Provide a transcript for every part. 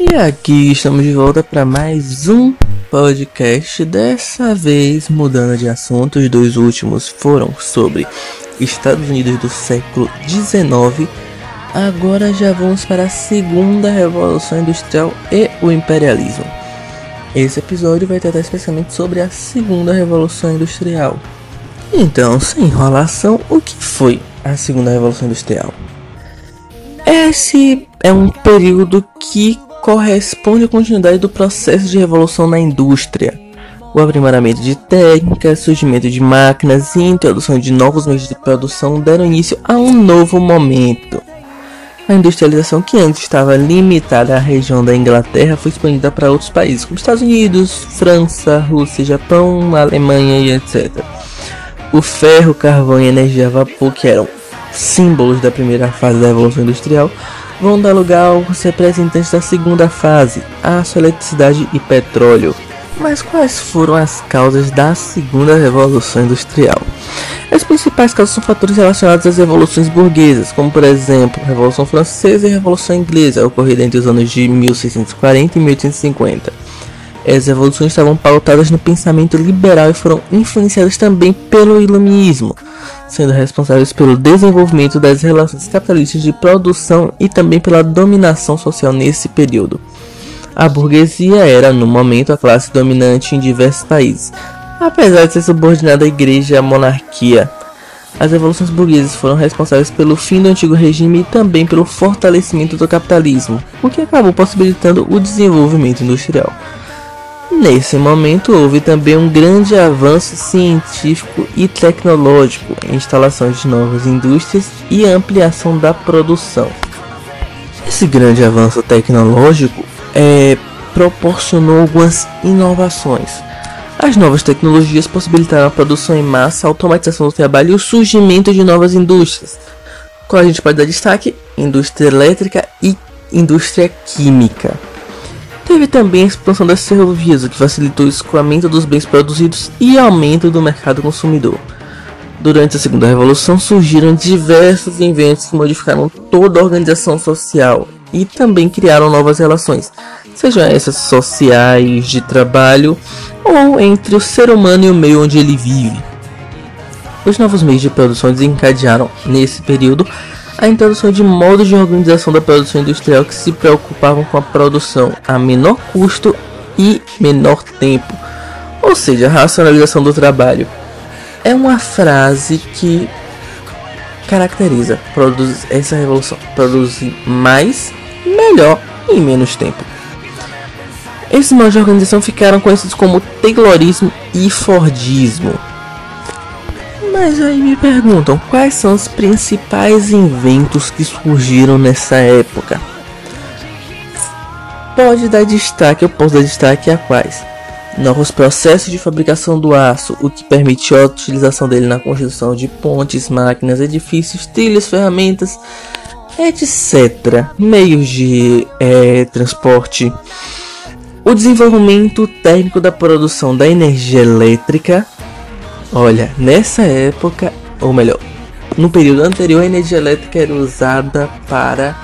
E aqui estamos de volta para mais um podcast. Dessa vez mudando de assunto, os dois últimos foram sobre Estados Unidos do século XIX. Agora já vamos para a segunda revolução industrial e o imperialismo. Esse episódio vai tratar especialmente sobre a segunda revolução industrial. Então, sem enrolação, o que foi a segunda revolução industrial? Esse é um período que corresponde à continuidade do processo de revolução na indústria. O aprimoramento de técnicas, surgimento de máquinas e introdução de novos meios de produção deram início a um novo momento. A industrialização que antes estava limitada à região da Inglaterra foi expandida para outros países, como Estados Unidos, França, Rússia, Japão, Alemanha e etc. O ferro, carvão e energia a vapor, que eram símbolos da primeira fase da Revolução Industrial, vão dar lugar aos representantes da segunda fase, aço, eletricidade e petróleo. Mas quais foram as causas da segunda revolução industrial? As principais causas são fatores relacionados às revoluções burguesas, como por exemplo a Revolução Francesa e a Revolução Inglesa, ocorrida entre os anos de 1640 e 1850. As revoluções estavam pautadas no pensamento liberal e foram influenciadas também pelo iluminismo, sendo responsáveis pelo desenvolvimento das relações capitalistas de produção e também pela dominação social nesse período. A burguesia era, no momento, a classe dominante em diversos países, apesar de ser subordinada à igreja e à monarquia. As revoluções burguesas foram responsáveis pelo fim do antigo regime e também pelo fortalecimento do capitalismo, o que acabou possibilitando o desenvolvimento industrial. Nesse momento houve também um grande avanço científico e tecnológico, instalação de novas indústrias e ampliação da produção. Esse grande avanço tecnológico é, proporcionou algumas inovações. As novas tecnologias possibilitaram a produção em massa, a automatização do trabalho e o surgimento de novas indústrias. Qual a gente pode dar destaque? Indústria elétrica e indústria química. Teve também a expansão das ferrovias, o que facilitou o escoamento dos bens produzidos e aumento do mercado consumidor. Durante a Segunda Revolução surgiram diversos inventos que modificaram toda a organização social e também criaram novas relações, sejam essas sociais, de trabalho ou entre o ser humano e o meio onde ele vive. Os novos meios de produção desencadearam, nesse período, a introdução de modos de organização da produção industrial que se preocupavam com a produção a menor custo e menor tempo, ou seja, a racionalização do trabalho. É uma frase que caracteriza produz, essa revolução: produzir mais, melhor e menos tempo. Esses modos de organização ficaram conhecidos como Taylorismo e Fordismo. Mas aí me perguntam quais são os principais inventos que surgiram nessa época. Pode dar destaque, eu posso dar destaque a quais? Novos processos de fabricação do aço, o que permitiu a utilização dele na construção de pontes, máquinas, edifícios, trilhas, ferramentas, etc. Meios de é, transporte. O desenvolvimento técnico da produção da energia elétrica Olha, nessa época, ou melhor, no período anterior, a energia elétrica era usada para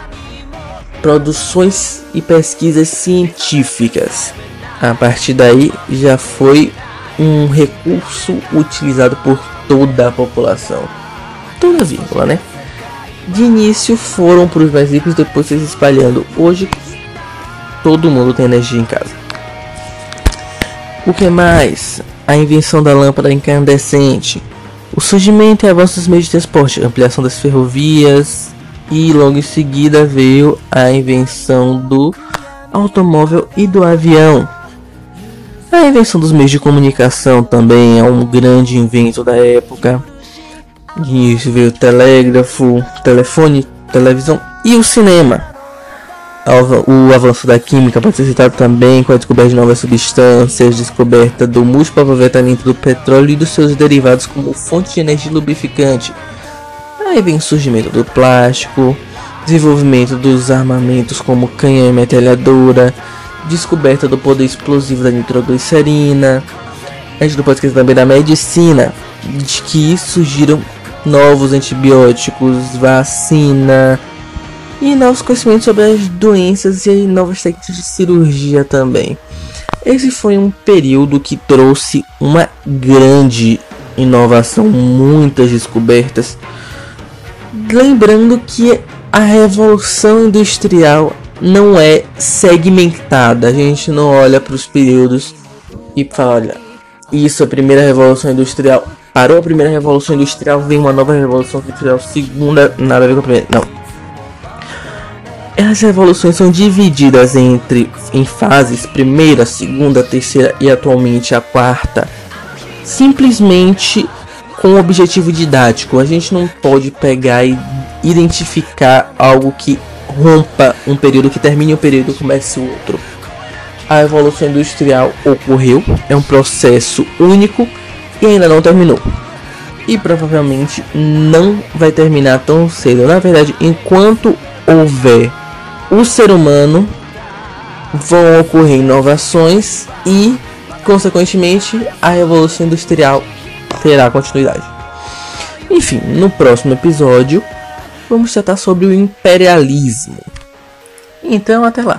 produções e pesquisas científicas. A partir daí já foi um recurso utilizado por toda a população. Toda vírgula, né? De início foram para os mais ricos, depois se espalhando. Hoje todo mundo tem energia em casa. O que mais? A invenção da lâmpada incandescente, o surgimento e avanço dos meios de transporte, ampliação das ferrovias e logo em seguida veio a invenção do automóvel e do avião. A invenção dos meios de comunicação também é um grande invento da época. Isso veio o telégrafo, telefone, televisão e o cinema. O avanço da química pode ser citado também com a descoberta de novas substâncias, descoberta do múltiplo aproveitamento do petróleo e dos seus derivados como fonte de energia lubrificante. Aí vem o surgimento do plástico, desenvolvimento dos armamentos como canhão e metralhadora, descoberta do poder explosivo da nitroglicerina. A gente não pode esquecer também da medicina, de que surgiram novos antibióticos, vacina, e novos conhecimentos sobre as doenças e novas técnicas de cirurgia também. Esse foi um período que trouxe uma grande inovação, muitas descobertas. Lembrando que a revolução industrial não é segmentada, a gente não olha para os períodos e fala: olha, isso é a primeira revolução industrial. Parou a primeira revolução industrial, vem uma nova revolução industrial, segunda, nada a ver com a primeira. Não, as revoluções são divididas entre em fases primeira, segunda, terceira e atualmente a quarta, simplesmente com o objetivo didático. A gente não pode pegar e identificar algo que rompa um período, que termine um período e comece o outro. A revolução industrial ocorreu, é um processo único e ainda não terminou. E provavelmente não vai terminar tão cedo. Na verdade, enquanto houver o ser humano vão ocorrer inovações e, consequentemente, a revolução industrial terá continuidade. Enfim, no próximo episódio vamos tratar sobre o imperialismo. Então, até lá.